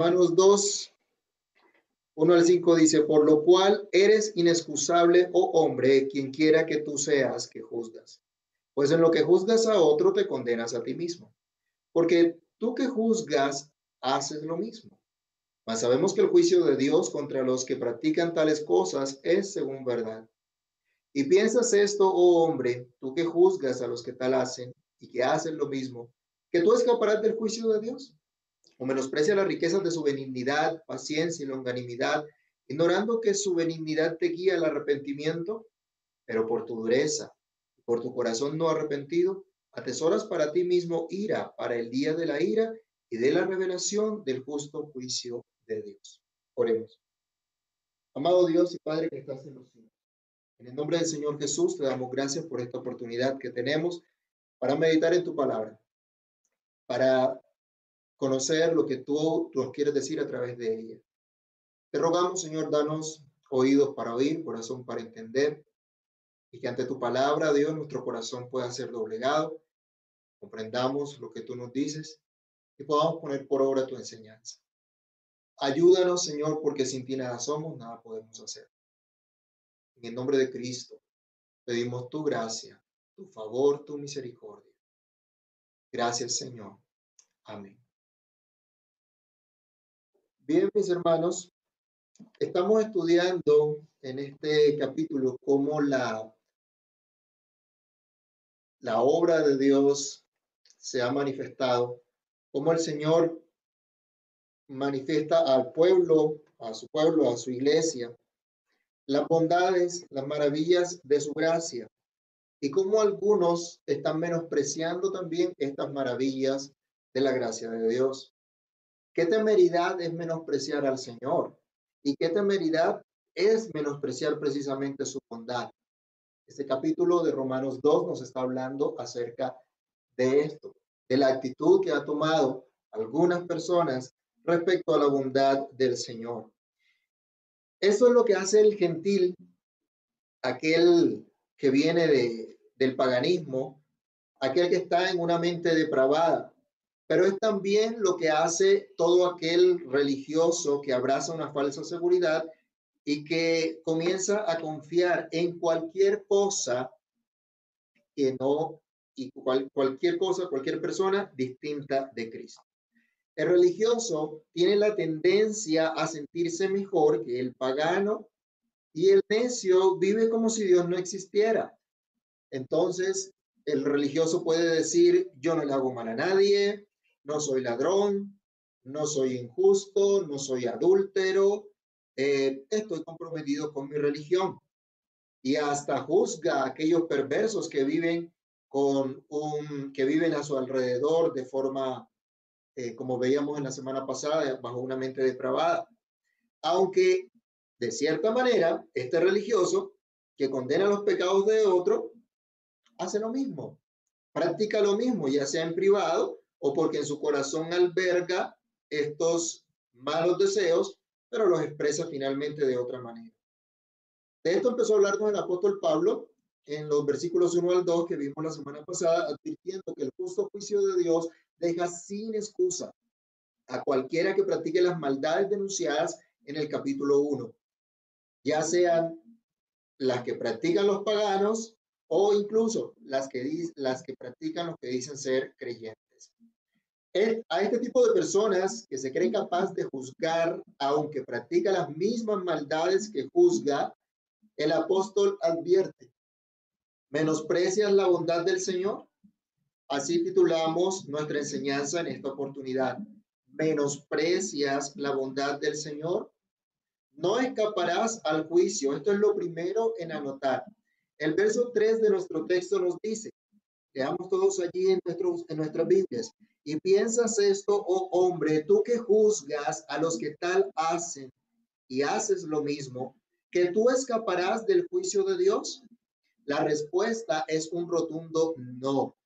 Romanos 2, 1 al 5 dice, por lo cual eres inexcusable, oh hombre, quien quiera que tú seas que juzgas. Pues en lo que juzgas a otro te condenas a ti mismo. Porque tú que juzgas haces lo mismo. Mas sabemos que el juicio de Dios contra los que practican tales cosas es según verdad. Y piensas esto, oh hombre, tú que juzgas a los que tal hacen y que hacen lo mismo, que tú escaparás del juicio de Dios o menosprecia las riquezas de su benignidad, paciencia y longanimidad, ignorando que su benignidad te guía al arrepentimiento, pero por tu dureza, por tu corazón no arrepentido, atesoras para ti mismo ira para el día de la ira y de la revelación del justo juicio de Dios. Oremos. Amado Dios y Padre que estás en los cielos. En el nombre del Señor Jesús te damos gracias por esta oportunidad que tenemos para meditar en tu palabra, para conocer lo que tú nos quieres decir a través de ella. Te rogamos, Señor, danos oídos para oír, corazón para entender, y que ante tu palabra, Dios, nuestro corazón pueda ser doblegado, comprendamos lo que tú nos dices y podamos poner por obra tu enseñanza. Ayúdanos, Señor, porque sin ti nada somos, nada podemos hacer. En el nombre de Cristo, pedimos tu gracia, tu favor, tu misericordia. Gracias, Señor. Amén. Bien, mis hermanos, estamos estudiando en este capítulo cómo la, la obra de Dios se ha manifestado, cómo el Señor manifiesta al pueblo, a su pueblo, a su iglesia, las bondades, las maravillas de su gracia y cómo algunos están menospreciando también estas maravillas de la gracia de Dios. ¿Qué temeridad es menospreciar al Señor? ¿Y qué temeridad es menospreciar precisamente su bondad? Este capítulo de Romanos 2 nos está hablando acerca de esto, de la actitud que ha tomado algunas personas respecto a la bondad del Señor. Eso es lo que hace el gentil, aquel que viene de, del paganismo, aquel que está en una mente depravada, pero es también lo que hace todo aquel religioso que abraza una falsa seguridad y que comienza a confiar en cualquier cosa que no, y cualquier cosa, cualquier persona distinta de Cristo. El religioso tiene la tendencia a sentirse mejor que el pagano y el necio vive como si Dios no existiera. Entonces, el religioso puede decir, yo no le hago mal a nadie, no soy ladrón, no soy injusto, no soy adúltero, eh, estoy comprometido con mi religión. Y hasta juzga a aquellos perversos que viven con un, que viven a su alrededor de forma, eh, como veíamos en la semana pasada, bajo una mente depravada. Aunque, de cierta manera, este religioso que condena los pecados de otro, hace lo mismo, practica lo mismo, ya sea en privado o porque en su corazón alberga estos malos deseos, pero los expresa finalmente de otra manera. De esto empezó a hablarnos el apóstol Pablo en los versículos 1 al 2 que vimos la semana pasada, advirtiendo que el justo juicio de Dios deja sin excusa a cualquiera que practique las maldades denunciadas en el capítulo 1, ya sean las que practican los paganos o incluso las que, las que practican los que dicen ser creyentes a este tipo de personas que se creen capaz de juzgar, aunque practica las mismas maldades que juzga, el apóstol advierte, ¿menosprecias la bondad del Señor? Así titulamos nuestra enseñanza en esta oportunidad. ¿Menosprecias la bondad del Señor? No escaparás al juicio. Esto es lo primero en anotar. El verso 3 de nuestro texto nos dice, Leamos todos allí en, nuestros, en nuestras Biblias. Y piensas esto, oh hombre, tú que juzgas a los que tal hacen y haces lo mismo, que tú escaparás del juicio de Dios. La respuesta es un rotundo no.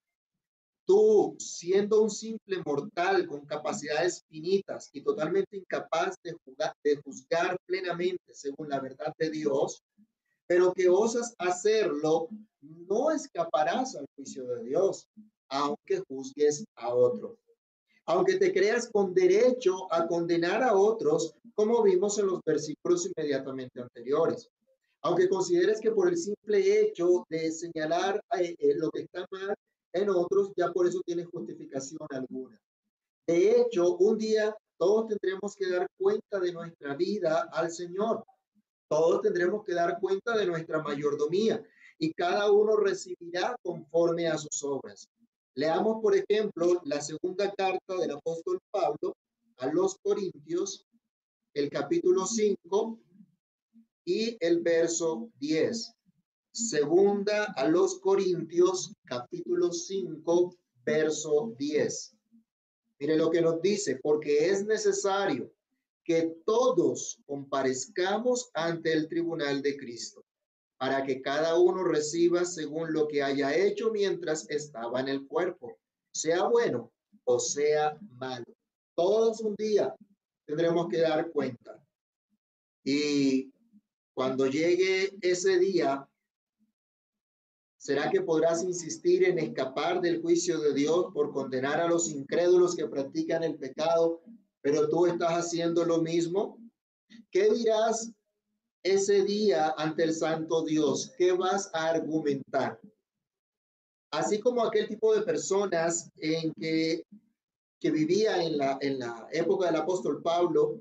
Tú, siendo un simple mortal con capacidades finitas y totalmente incapaz de, de juzgar plenamente según la verdad de Dios, pero que osas hacerlo, no escaparás al juicio de Dios, aunque juzgues a otro. aunque te creas con derecho a condenar a otros, como vimos en los versículos inmediatamente anteriores. Aunque consideres que por el simple hecho de señalar eh, eh, lo que está mal en otros, ya por eso tiene justificación alguna. De hecho, un día todos tendremos que dar cuenta de nuestra vida al Señor. Todos tendremos que dar cuenta de nuestra mayordomía y cada uno recibirá conforme a sus obras. Leamos, por ejemplo, la segunda carta del apóstol Pablo a los Corintios, el capítulo 5 y el verso 10. Segunda a los Corintios, capítulo 5, verso 10. Mire lo que nos dice, porque es necesario que todos comparezcamos ante el tribunal de Cristo para que cada uno reciba según lo que haya hecho mientras estaba en el cuerpo, sea bueno o sea malo. Todos un día tendremos que dar cuenta. Y cuando llegue ese día, ¿será que podrás insistir en escapar del juicio de Dios por condenar a los incrédulos que practican el pecado, pero tú estás haciendo lo mismo? ¿Qué dirás ese día ante el santo Dios? ¿Qué vas a argumentar? Así como aquel tipo de personas en que, que vivía en la, en la época del apóstol Pablo,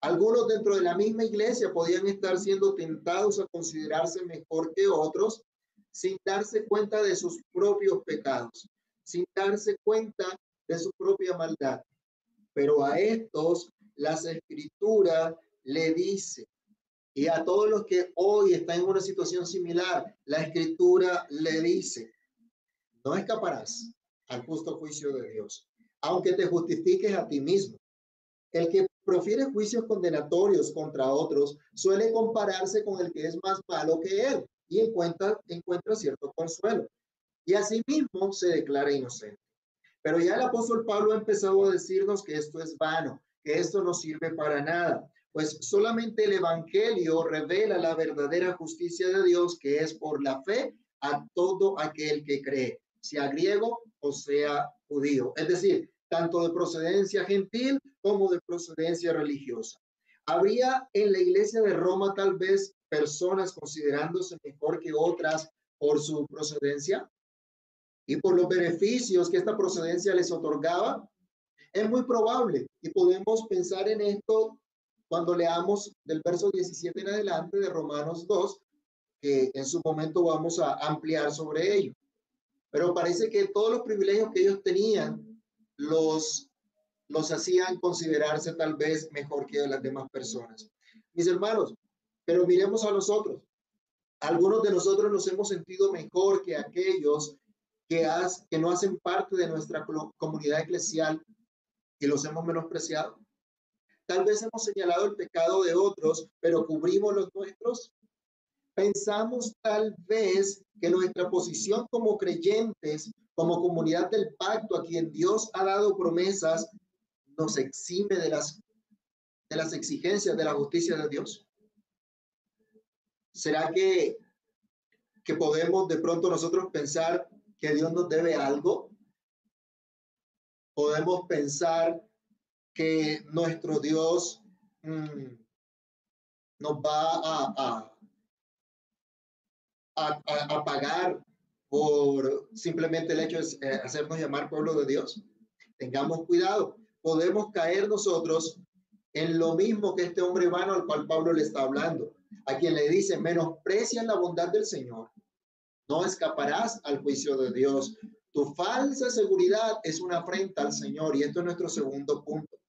algunos dentro de la misma iglesia podían estar siendo tentados a considerarse mejor que otros sin darse cuenta de sus propios pecados, sin darse cuenta de su propia maldad. Pero a estos las escrituras le dice, y a todos los que hoy están en una situación similar, la escritura le dice, no escaparás al justo juicio de Dios, aunque te justifiques a ti mismo. El que profiere juicios condenatorios contra otros suele compararse con el que es más malo que él y encuentra, encuentra cierto consuelo. Y asimismo se declara inocente. Pero ya el apóstol Pablo ha empezado a decirnos que esto es vano, que esto no sirve para nada, pues solamente el Evangelio revela la verdadera justicia de Dios, que es por la fe a todo aquel que cree, sea griego o sea judío, es decir, tanto de procedencia gentil como de procedencia religiosa. Habría en la iglesia de Roma tal vez personas considerándose mejor que otras por su procedencia y por los beneficios que esta procedencia les otorgaba. Es muy probable y podemos pensar en esto cuando leamos del verso 17 en adelante de Romanos 2, que en su momento vamos a ampliar sobre ello. Pero parece que todos los privilegios que ellos tenían los, los hacían considerarse tal vez mejor que las demás personas. Mis hermanos, pero miremos a nosotros. Algunos de nosotros nos hemos sentido mejor que aquellos que, que no hacen parte de nuestra comunidad eclesial y los hemos menospreciado. Tal vez hemos señalado el pecado de otros, pero cubrimos los nuestros. Pensamos tal vez que nuestra posición como creyentes, como comunidad del pacto a quien Dios ha dado promesas, nos exime de las, de las exigencias de la justicia de Dios. ¿Será que, que podemos de pronto nosotros pensar que Dios nos debe algo? Podemos pensar que nuestro Dios mm, nos va a, a, a, pagar por simplemente el hecho de eh, hacernos llamar pueblo de Dios. Tengamos cuidado. Podemos caer nosotros en lo mismo que este hombre vano al cual Pablo le está hablando, a quien le dice, menosprecian la bondad del Señor. No escaparás al juicio de Dios. Tu falsa seguridad es una afrenta al Señor y esto es nuestro segundo punto.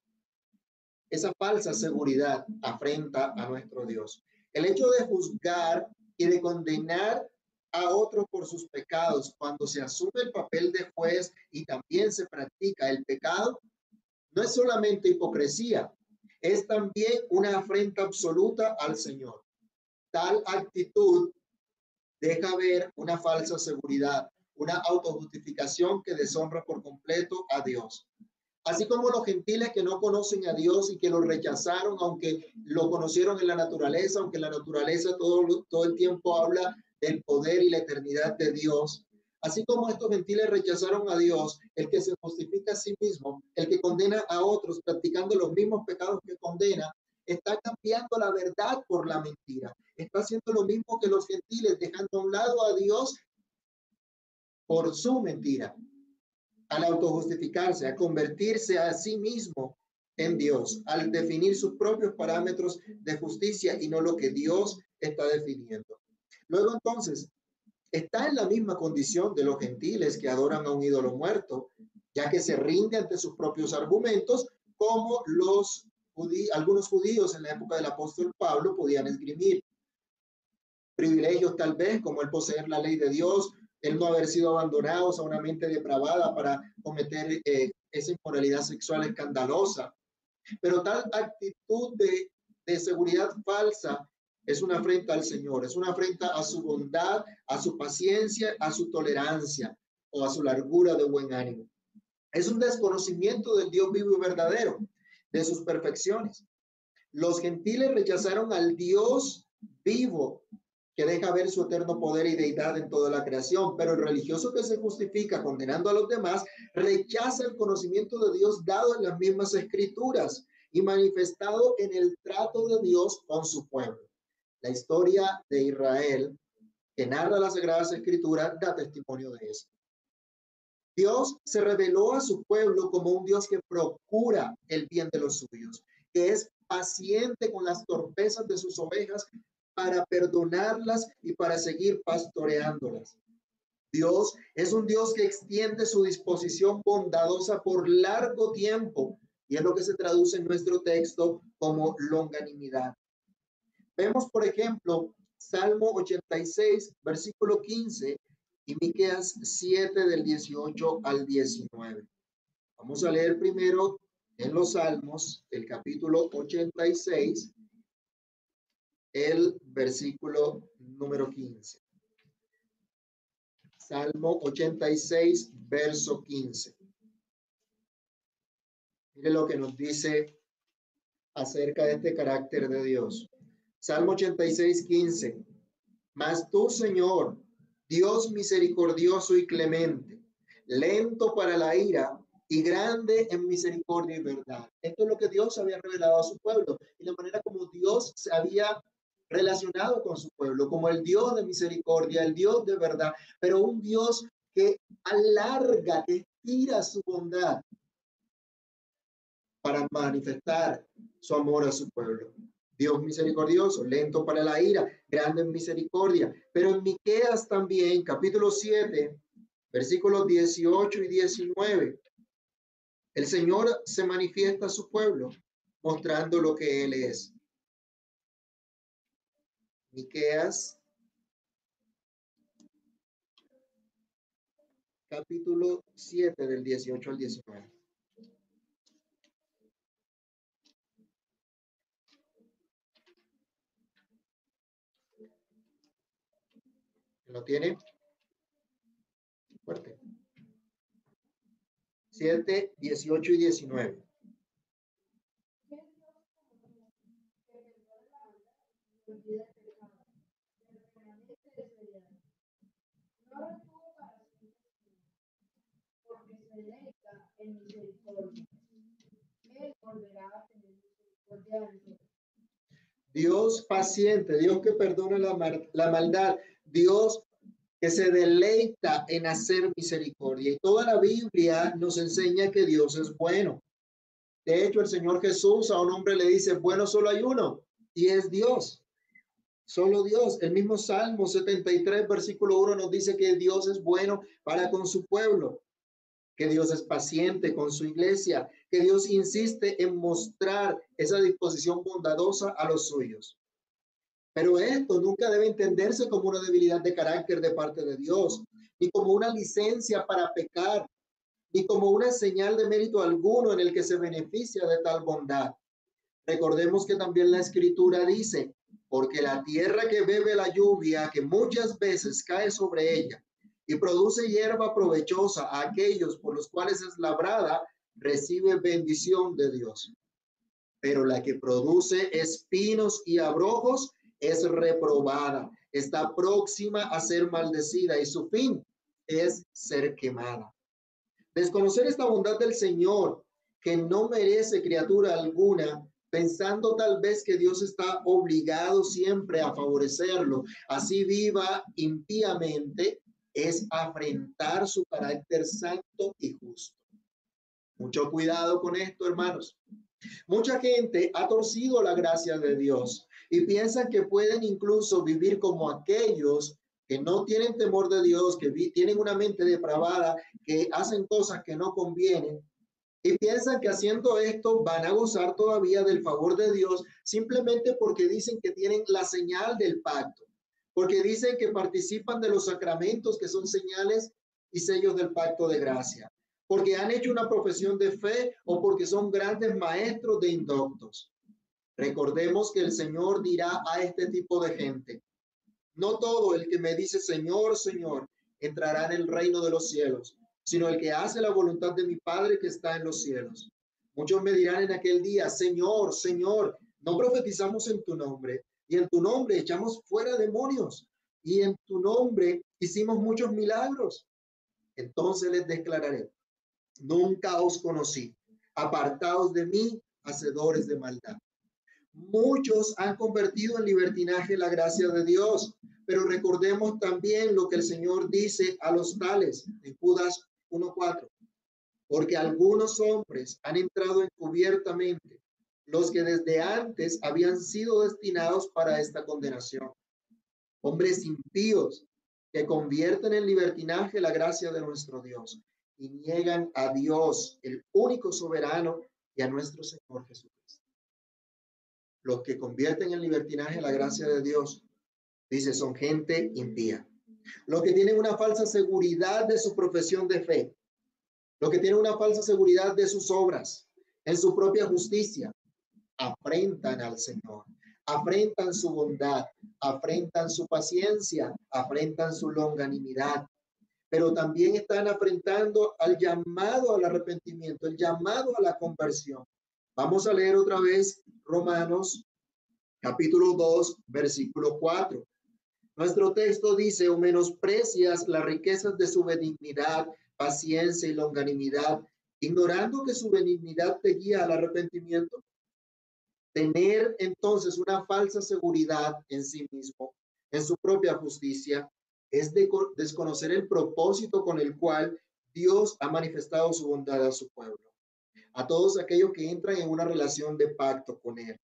Esa falsa seguridad afrenta a nuestro Dios. El hecho de juzgar y de condenar a otros por sus pecados cuando se asume el papel de juez y también se practica el pecado, no es solamente hipocresía, es también una afrenta absoluta al Señor. Tal actitud deja ver una falsa seguridad, una autojustificación que deshonra por completo a Dios. Así como los gentiles que no conocen a Dios y que lo rechazaron, aunque lo conocieron en la naturaleza, aunque la naturaleza todo, todo el tiempo habla del poder y la eternidad de Dios. Así como estos gentiles rechazaron a Dios, el que se justifica a sí mismo, el que condena a otros practicando los mismos pecados que condena, está cambiando la verdad por la mentira. Está haciendo lo mismo que los gentiles, dejando a un lado a Dios por su mentira, al autojustificarse, a convertirse a sí mismo en Dios, al definir sus propios parámetros de justicia y no lo que Dios está definiendo. Luego entonces, está en la misma condición de los gentiles que adoran a un ídolo muerto, ya que se rinde ante sus propios argumentos, como los algunos judíos en la época del apóstol Pablo podían esgrimir. Privilegios tal vez como el poseer la ley de Dios, el no haber sido abandonados a una mente depravada para cometer eh, esa inmoralidad sexual escandalosa. Pero tal actitud de, de seguridad falsa es una afrenta al Señor, es una afrenta a su bondad, a su paciencia, a su tolerancia o a su largura de buen ánimo. Es un desconocimiento del Dios vivo y verdadero, de sus perfecciones. Los gentiles rechazaron al Dios vivo que deja ver su eterno poder y deidad en toda la creación, pero el religioso que se justifica condenando a los demás rechaza el conocimiento de Dios dado en las mismas escrituras y manifestado en el trato de Dios con su pueblo. La historia de Israel que narra las Sagradas Escrituras da testimonio de eso. Dios se reveló a su pueblo como un Dios que procura el bien de los suyos, que es paciente con las torpezas de sus ovejas para perdonarlas y para seguir pastoreándolas. Dios es un Dios que extiende su disposición bondadosa por largo tiempo y es lo que se traduce en nuestro texto como longanimidad. Vemos, por ejemplo, Salmo 86, versículo 15 y Miqueas 7 del 18 al 19. Vamos a leer primero en los Salmos, el capítulo 86, el versículo número 15. Salmo 86, verso 15. Mire lo que nos dice acerca de este carácter de Dios. Salmo 86, 15. Mas tú, Señor, Dios misericordioso y clemente, lento para la ira y grande en misericordia y verdad. Esto es lo que Dios había revelado a su pueblo y la manera como Dios se había relacionado con su pueblo, como el Dios de misericordia, el Dios de verdad, pero un Dios que alarga, que estira su bondad para manifestar su amor a su pueblo. Dios misericordioso, lento para la ira, grande en misericordia. Pero en Miqueas también, capítulo 7, versículos 18 y 19, el Señor se manifiesta a su pueblo mostrando lo que Él es. Miqueas, capítulo 7, del 18 al 19. ¿Lo tiene? Fuerte. 7, 18 y 19. Dios paciente, Dios que perdona la, la maldad, Dios que se deleita en hacer misericordia. Y toda la Biblia nos enseña que Dios es bueno. De hecho, el Señor Jesús a un hombre le dice, bueno, solo hay uno, y es Dios. Solo Dios. El mismo Salmo 73, versículo 1 nos dice que Dios es bueno para con su pueblo, que Dios es paciente con su iglesia, que Dios insiste en mostrar esa disposición bondadosa a los suyos. Pero esto nunca debe entenderse como una debilidad de carácter de parte de Dios, ni como una licencia para pecar, ni como una señal de mérito alguno en el que se beneficia de tal bondad. Recordemos que también la escritura dice, porque la tierra que bebe la lluvia, que muchas veces cae sobre ella y produce hierba provechosa a aquellos por los cuales es labrada, recibe bendición de Dios. Pero la que produce espinos y abrojos es reprobada, está próxima a ser maldecida y su fin es ser quemada. Desconocer esta bondad del Señor, que no merece criatura alguna, pensando tal vez que Dios está obligado siempre a favorecerlo, así viva impíamente, es afrentar su carácter santo y justo. Mucho cuidado con esto, hermanos. Mucha gente ha torcido la gracia de Dios y piensan que pueden incluso vivir como aquellos que no tienen temor de Dios, que tienen una mente depravada, que hacen cosas que no convienen y piensan que haciendo esto van a gozar todavía del favor de Dios simplemente porque dicen que tienen la señal del pacto, porque dicen que participan de los sacramentos que son señales y sellos del pacto de gracia, porque han hecho una profesión de fe o porque son grandes maestros de indoctos. Recordemos que el Señor dirá a este tipo de gente, no todo el que me dice Señor, Señor, entrará en el reino de los cielos, sino el que hace la voluntad de mi Padre que está en los cielos. Muchos me dirán en aquel día, Señor, Señor, no profetizamos en tu nombre, y en tu nombre echamos fuera demonios, y en tu nombre hicimos muchos milagros. Entonces les declararé, nunca os conocí, apartados de mí, hacedores de maldad. Muchos han convertido en libertinaje la gracia de Dios, pero recordemos también lo que el Señor dice a los tales en Judas 1.4. Porque algunos hombres han entrado encubiertamente, los que desde antes habían sido destinados para esta condenación. Hombres impíos que convierten en libertinaje la gracia de nuestro Dios y niegan a Dios, el único soberano, y a nuestro Señor Jesucristo. Los que convierten en libertinaje la gracia de Dios Dice, son gente impía. Los que tienen una falsa seguridad de su profesión de fe. Los que tienen una falsa seguridad de sus obras, en su propia justicia, afrentan al Señor. Afrentan su bondad, afrentan su paciencia, afrentan su longanimidad, pero también están afrentando al llamado al arrepentimiento, el llamado a la conversión. Vamos a leer otra vez Romanos capítulo 2, versículo 4. Nuestro texto dice, o menosprecias las riquezas de su benignidad, paciencia y longanimidad, ignorando que su benignidad te guía al arrepentimiento. Tener entonces una falsa seguridad en sí mismo, en su propia justicia, es de desconocer el propósito con el cual Dios ha manifestado su bondad a su pueblo, a todos aquellos que entran en una relación de pacto con Él.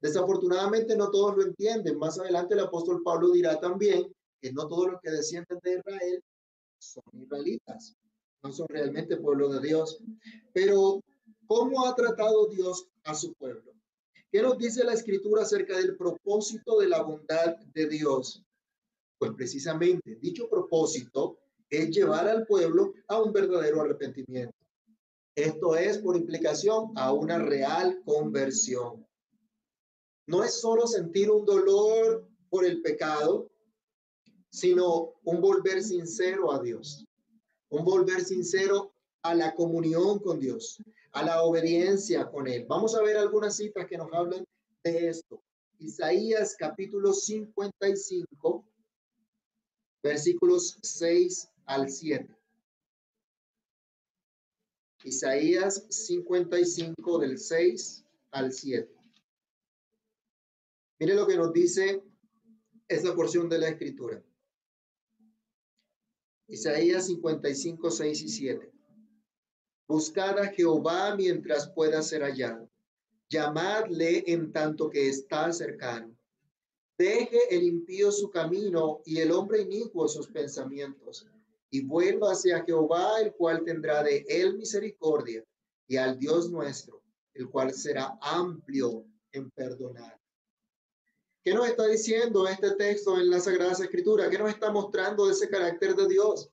Desafortunadamente no todos lo entienden. Más adelante el apóstol Pablo dirá también que no todos los que descienden de Israel son israelitas, no son realmente pueblo de Dios. Pero, ¿cómo ha tratado Dios a su pueblo? ¿Qué nos dice la escritura acerca del propósito de la bondad de Dios? Pues precisamente dicho propósito es llevar al pueblo a un verdadero arrepentimiento. Esto es, por implicación, a una real conversión no es solo sentir un dolor por el pecado, sino un volver sincero a Dios, un volver sincero a la comunión con Dios, a la obediencia con Él. Vamos a ver algunas citas que nos hablan de esto. Isaías capítulo 55, versículos 6 al 7. Isaías 55 del 6 al 7. Mire lo que nos dice esa porción de la escritura. Isaías 55, 6 y 7. Buscad a Jehová mientras pueda ser hallado. Llamadle en tanto que está cercano. Deje el impío su camino y el hombre inicuo sus pensamientos. Y vuelva hacia Jehová, el cual tendrá de él misericordia, y al Dios nuestro, el cual será amplio en perdonar. ¿Qué nos está diciendo este texto en la Sagrada Escritura? ¿Qué nos está mostrando ese carácter de Dios?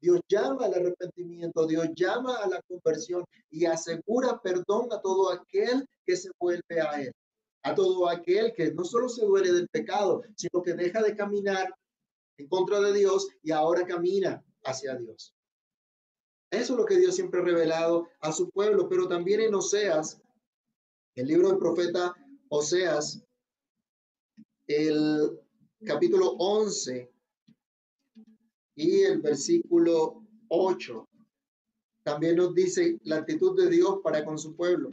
Dios llama al arrepentimiento, Dios llama a la conversión y asegura perdón a todo aquel que se vuelve a Él, a todo aquel que no solo se duele del pecado, sino que deja de caminar en contra de Dios y ahora camina hacia Dios. Eso es lo que Dios siempre ha revelado a su pueblo, pero también en Oseas, el libro del profeta Oseas, el capítulo 11 y el versículo 8 también nos dice la actitud de Dios para con su pueblo.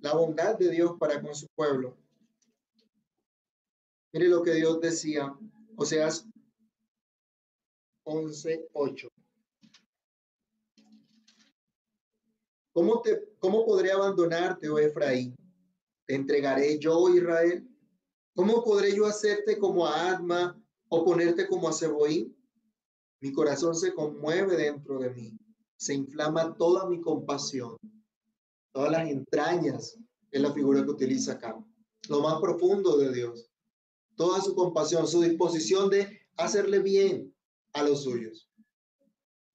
La bondad de Dios para con su pueblo. Mire lo que Dios decía, o sea, 11.8. ¿Cómo, te, ¿Cómo podré abandonarte, oh Efraín? ¿Te entregaré yo, Israel? ¿Cómo podré yo hacerte como a Adma o ponerte como a Seboín? Mi corazón se conmueve dentro de mí, se inflama toda mi compasión, todas las entrañas es la figura que utiliza acá, lo más profundo de Dios, toda su compasión, su disposición de hacerle bien a los suyos.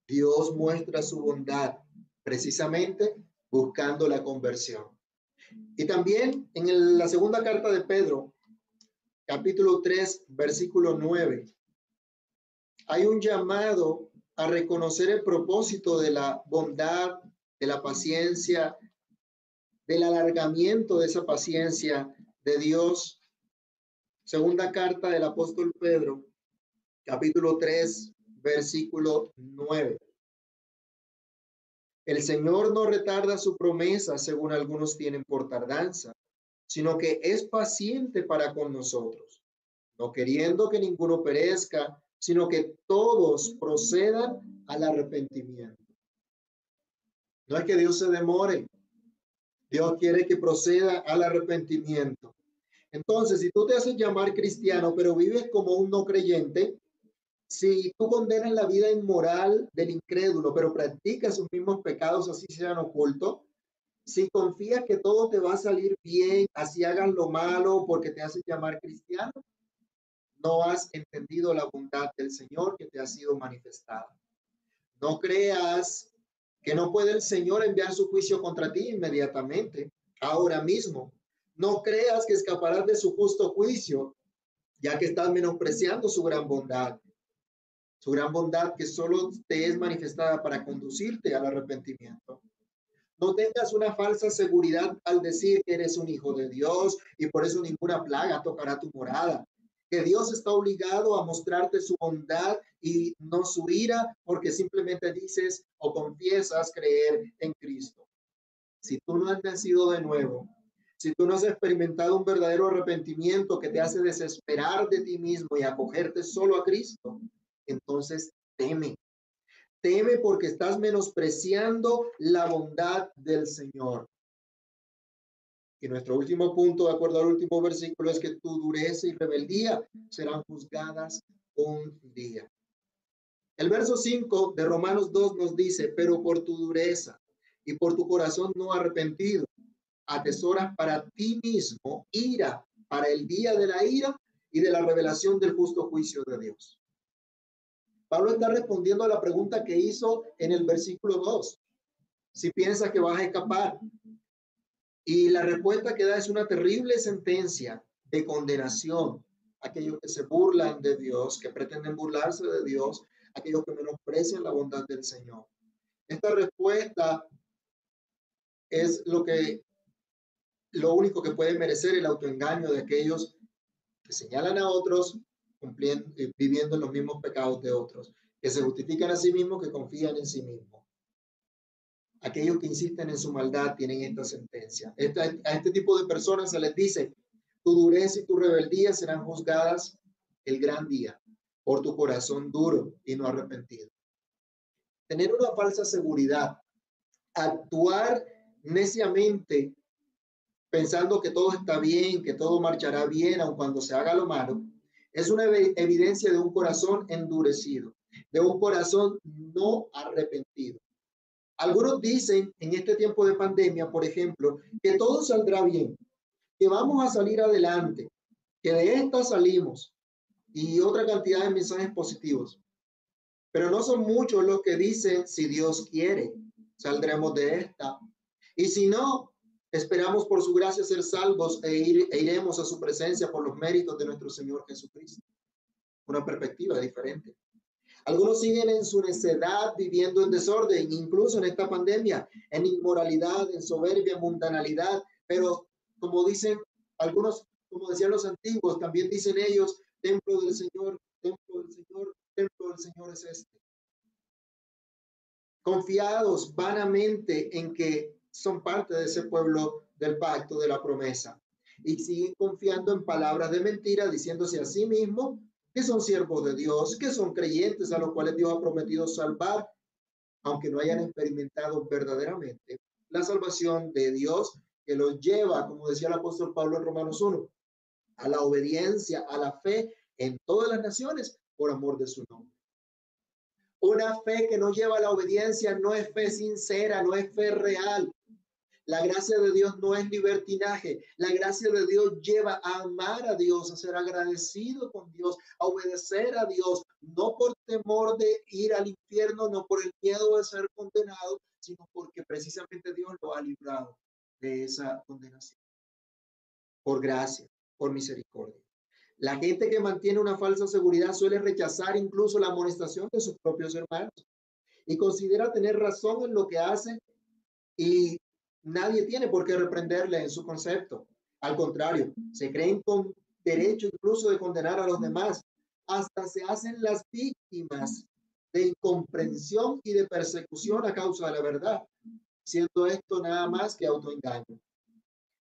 Dios muestra su bondad precisamente buscando la conversión. Y también en la segunda carta de Pedro, capítulo 3, versículo 9, hay un llamado a reconocer el propósito de la bondad, de la paciencia, del alargamiento de esa paciencia de Dios. Segunda carta del apóstol Pedro, capítulo 3, versículo 9. El Señor no retarda su promesa, según algunos tienen por tardanza, sino que es paciente para con nosotros, no queriendo que ninguno perezca, sino que todos procedan al arrepentimiento. No es que Dios se demore, Dios quiere que proceda al arrepentimiento. Entonces, si tú te haces llamar cristiano, pero vives como un no creyente, si tú condenas la vida inmoral del incrédulo, pero practicas sus mismos pecados, así sean ocultos, si confías que todo te va a salir bien, así hagas lo malo porque te haces llamar cristiano, no has entendido la bondad del Señor que te ha sido manifestada. No creas que no puede el Señor enviar su juicio contra ti inmediatamente, ahora mismo. No creas que escaparás de su justo juicio, ya que estás menospreciando su gran bondad. Su gran bondad que solo te es manifestada para conducirte al arrepentimiento. No tengas una falsa seguridad al decir que eres un hijo de Dios y por eso ninguna plaga tocará tu morada que Dios está obligado a mostrarte su bondad y no su ira porque simplemente dices o confiesas creer en Cristo. Si tú no has nacido de nuevo, si tú no has experimentado un verdadero arrepentimiento que te hace desesperar de ti mismo y acogerte solo a Cristo, entonces teme. Teme porque estás menospreciando la bondad del Señor. Y nuestro último punto, de acuerdo al último versículo, es que tu dureza y rebeldía serán juzgadas un día. El verso 5 de Romanos 2 nos dice, pero por tu dureza y por tu corazón no arrepentido, atesoras para ti mismo ira para el día de la ira y de la revelación del justo juicio de Dios. Pablo está respondiendo a la pregunta que hizo en el versículo 2. Si piensas que vas a escapar, y la respuesta que da es una terrible sentencia de condenación. Aquellos que se burlan de Dios, que pretenden burlarse de Dios, aquellos que menosprecian la bondad del Señor. Esta respuesta es lo que lo único que puede merecer el autoengaño de aquellos que señalan a otros cumpliendo, eh, viviendo los mismos pecados de otros, que se justifican a sí mismos, que confían en sí mismos aquellos que insisten en su maldad tienen esta sentencia. a este tipo de personas se les dice, tu dureza y tu rebeldía serán juzgadas el gran día por tu corazón duro y no arrepentido. Tener una falsa seguridad, actuar neciamente pensando que todo está bien, que todo marchará bien, aun cuando se haga lo malo, es una evidencia de un corazón endurecido, de un corazón no arrepentido. Algunos dicen en este tiempo de pandemia, por ejemplo, que todo saldrá bien, que vamos a salir adelante, que de esta salimos y otra cantidad de mensajes positivos. Pero no son muchos los que dicen, si Dios quiere, saldremos de esta. Y si no, esperamos por su gracia ser salvos e, e iremos a su presencia por los méritos de nuestro Señor Jesucristo. Una perspectiva diferente. Algunos siguen en su necedad, viviendo en desorden, incluso en esta pandemia, en inmoralidad, en soberbia, en mundanalidad. Pero como dicen algunos, como decían los antiguos, también dicen ellos, templo del Señor, templo del Señor, templo del Señor es este. Confiados vanamente en que son parte de ese pueblo del pacto, de la promesa. Y siguen confiando en palabras de mentira, diciéndose a sí mismo que son siervos de Dios, que son creyentes a los cuales Dios ha prometido salvar, aunque no hayan experimentado verdaderamente la salvación de Dios que los lleva, como decía el apóstol Pablo en Romanos 1, a la obediencia, a la fe en todas las naciones por amor de su nombre. Una fe que no lleva a la obediencia no es fe sincera, no es fe real. La gracia de Dios no es libertinaje. La gracia de Dios lleva a amar a Dios, a ser agradecido con Dios, a obedecer a Dios, no por temor de ir al infierno, no por el miedo de ser condenado, sino porque precisamente Dios lo ha librado de esa condenación. Por gracia, por misericordia. La gente que mantiene una falsa seguridad suele rechazar incluso la amonestación de sus propios hermanos y considera tener razón en lo que hace y nadie tiene por qué reprenderle en su concepto. Al contrario, se creen con derecho incluso de condenar a los demás. Hasta se hacen las víctimas de incomprensión y de persecución a causa de la verdad, siendo esto nada más que autoengaño.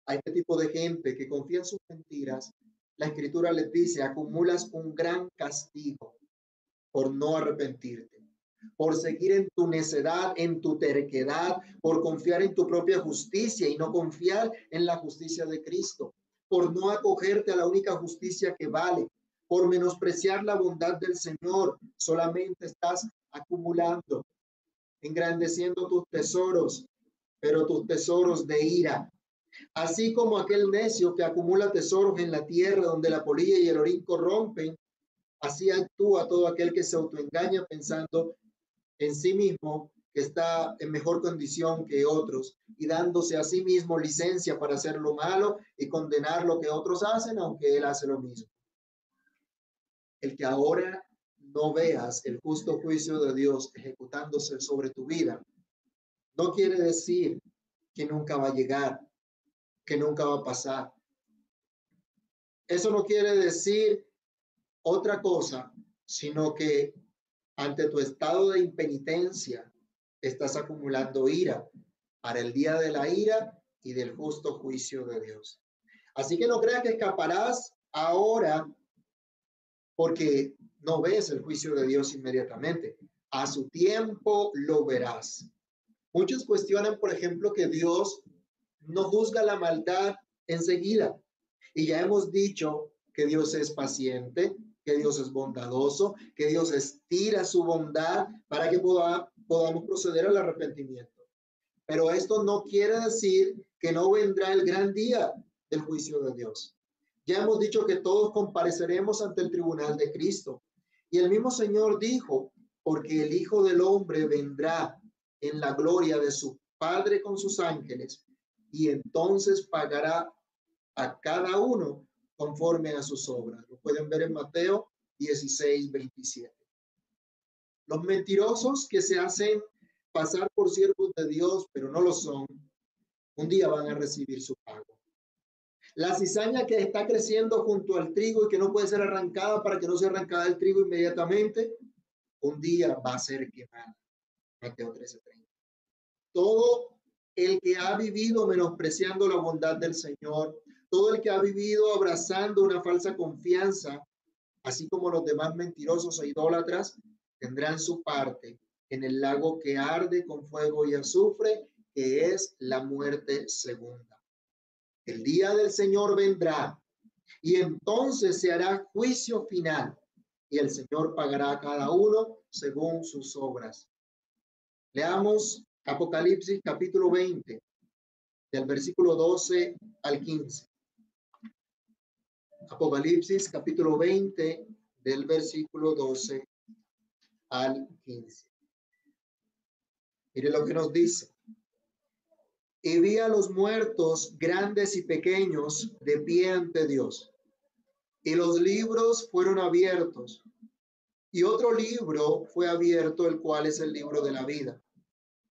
A este tipo de gente que confía en sus mentiras, la escritura les dice, acumulas un gran castigo por no arrepentirte por seguir en tu necedad, en tu terquedad, por confiar en tu propia justicia y no confiar en la justicia de Cristo, por no acogerte a la única justicia que vale, por menospreciar la bondad del Señor, solamente estás acumulando, engrandeciendo tus tesoros, pero tus tesoros de ira. Así como aquel necio que acumula tesoros en la tierra donde la polilla y el orín corrompen, así actúa todo aquel que se autoengaña pensando en sí mismo que está en mejor condición que otros y dándose a sí mismo licencia para hacer lo malo y condenar lo que otros hacen, aunque él hace lo mismo. El que ahora no veas el justo juicio de Dios ejecutándose sobre tu vida, no quiere decir que nunca va a llegar, que nunca va a pasar. Eso no quiere decir otra cosa, sino que ante tu estado de impenitencia, estás acumulando ira para el día de la ira y del justo juicio de Dios. Así que no creas que escaparás ahora porque no ves el juicio de Dios inmediatamente. A su tiempo lo verás. Muchos cuestionan, por ejemplo, que Dios no juzga la maldad enseguida. Y ya hemos dicho que Dios es paciente, que Dios es bondadoso, que Dios estira su bondad para que podamos proceder al arrepentimiento. Pero esto no quiere decir que no vendrá el gran día del juicio de Dios. Ya hemos dicho que todos compareceremos ante el tribunal de Cristo. Y el mismo Señor dijo, porque el Hijo del Hombre vendrá en la gloria de su Padre con sus ángeles, y entonces pagará a cada uno conforme a sus obras. Lo pueden ver en Mateo 16, 27. Los mentirosos que se hacen pasar por siervos de Dios, pero no lo son, un día van a recibir su pago. La cizaña que está creciendo junto al trigo y que no puede ser arrancada para que no sea arrancada el trigo inmediatamente, un día va a ser quemada. Mateo 13:30. Todo el que ha vivido menospreciando la bondad del Señor, todo el que ha vivido abrazando una falsa confianza, así como los demás mentirosos e idólatras, tendrán su parte en el lago que arde con fuego y azufre, que es la muerte segunda. El día del Señor vendrá y entonces se hará juicio final y el Señor pagará a cada uno según sus obras. Leamos Apocalipsis capítulo 20, del versículo 12 al 15. Apocalipsis capítulo 20 del versículo 12 al 15. Mire lo que nos dice. Y vi a los muertos grandes y pequeños de pie ante Dios. Y los libros fueron abiertos. Y otro libro fue abierto, el cual es el libro de la vida.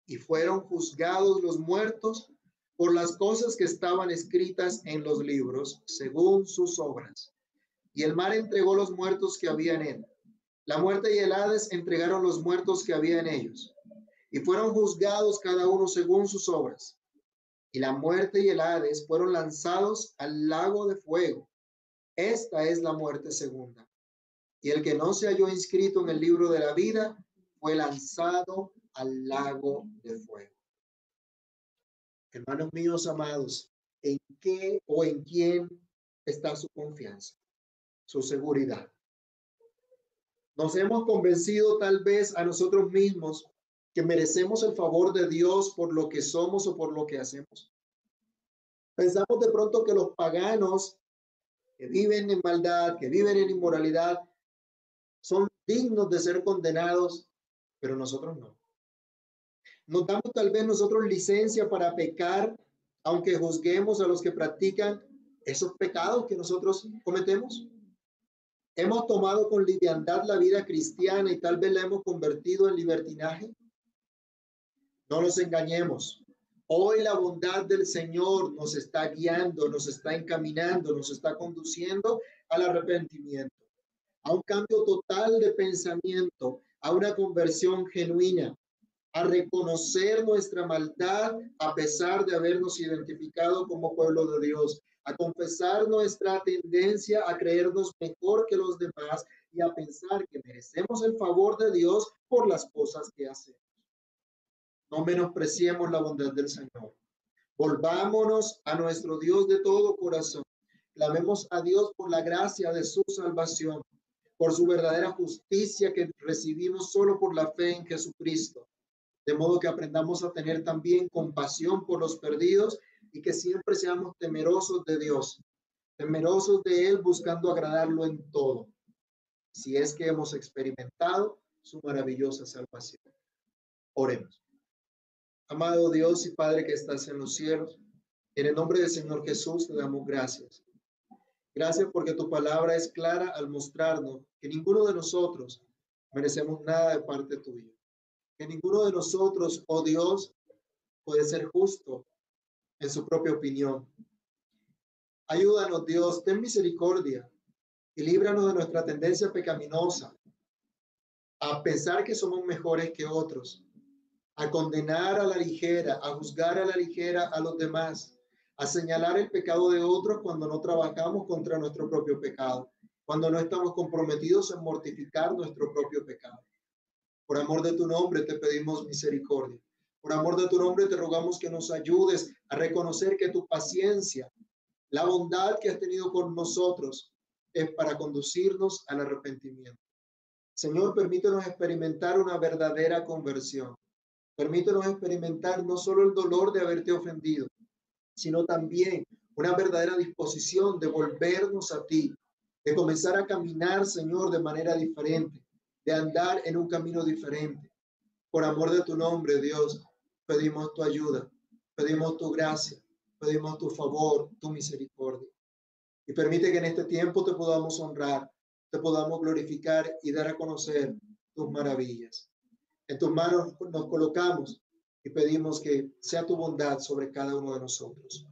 Y fueron juzgados los muertos por las cosas que estaban escritas en los libros según sus obras. y el mar entregó los muertos que había en él. La muerte y el Hades entregaron los muertos que había en ellos, y fueron juzgados cada uno según sus obras. Y la muerte y el Hades fueron lanzados al lago de fuego. Esta es la muerte segunda. Y el que no se halló inscrito en el libro de la vida fue lanzado al lago de fuego. Hermanos míos amados, ¿en qué o en quién está su confianza, su seguridad? Nos hemos convencido tal vez a nosotros mismos que merecemos el favor de Dios por lo que somos o por lo que hacemos. Pensamos de pronto que los paganos que viven en maldad, que viven en inmoralidad, son dignos de ser condenados, pero nosotros no. Nos damos tal vez nosotros licencia para pecar, aunque juzguemos a los que practican esos pecados que nosotros cometemos. Hemos tomado con liviandad la vida cristiana y tal vez la hemos convertido en libertinaje. No nos engañemos. Hoy la bondad del Señor nos está guiando, nos está encaminando, nos está conduciendo al arrepentimiento, a un cambio total de pensamiento, a una conversión genuina, a reconocer nuestra maldad a pesar de habernos identificado como pueblo de Dios, a confesar nuestra tendencia a creernos mejor que los demás y a pensar que merecemos el favor de Dios por las cosas que hacemos. No menospreciemos la bondad del Señor. Volvámonos a nuestro Dios de todo corazón. Clamemos a Dios por la gracia de su salvación, por su verdadera justicia que recibimos solo por la fe en Jesucristo de modo que aprendamos a tener también compasión por los perdidos y que siempre seamos temerosos de Dios, temerosos de Él, buscando agradarlo en todo, si es que hemos experimentado su maravillosa salvación. Oremos. Amado Dios y Padre que estás en los cielos, en el nombre del Señor Jesús te damos gracias. Gracias porque tu palabra es clara al mostrarnos que ninguno de nosotros merecemos nada de parte tuya que ninguno de nosotros, oh Dios, puede ser justo en su propia opinión. Ayúdanos, Dios, ten misericordia y líbranos de nuestra tendencia pecaminosa a pensar que somos mejores que otros, a condenar a la ligera, a juzgar a la ligera a los demás, a señalar el pecado de otros cuando no trabajamos contra nuestro propio pecado, cuando no estamos comprometidos en mortificar nuestro propio pecado. Por amor de tu nombre te pedimos misericordia. Por amor de tu nombre te rogamos que nos ayudes a reconocer que tu paciencia, la bondad que has tenido con nosotros, es para conducirnos al arrepentimiento. Señor, permítenos experimentar una verdadera conversión. Permítenos experimentar no solo el dolor de haberte ofendido, sino también una verdadera disposición de volvernos a ti, de comenzar a caminar, Señor, de manera diferente, de andar en un camino diferente. Por amor de tu nombre, Dios, pedimos tu ayuda, pedimos tu gracia, pedimos tu favor, tu misericordia. Y permite que en este tiempo te podamos honrar, te podamos glorificar y dar a conocer tus maravillas. En tus manos nos colocamos y pedimos que sea tu bondad sobre cada uno de nosotros.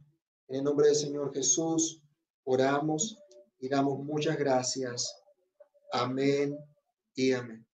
En el nombre del Señor Jesús, oramos y damos muchas gracias. Amén y amén.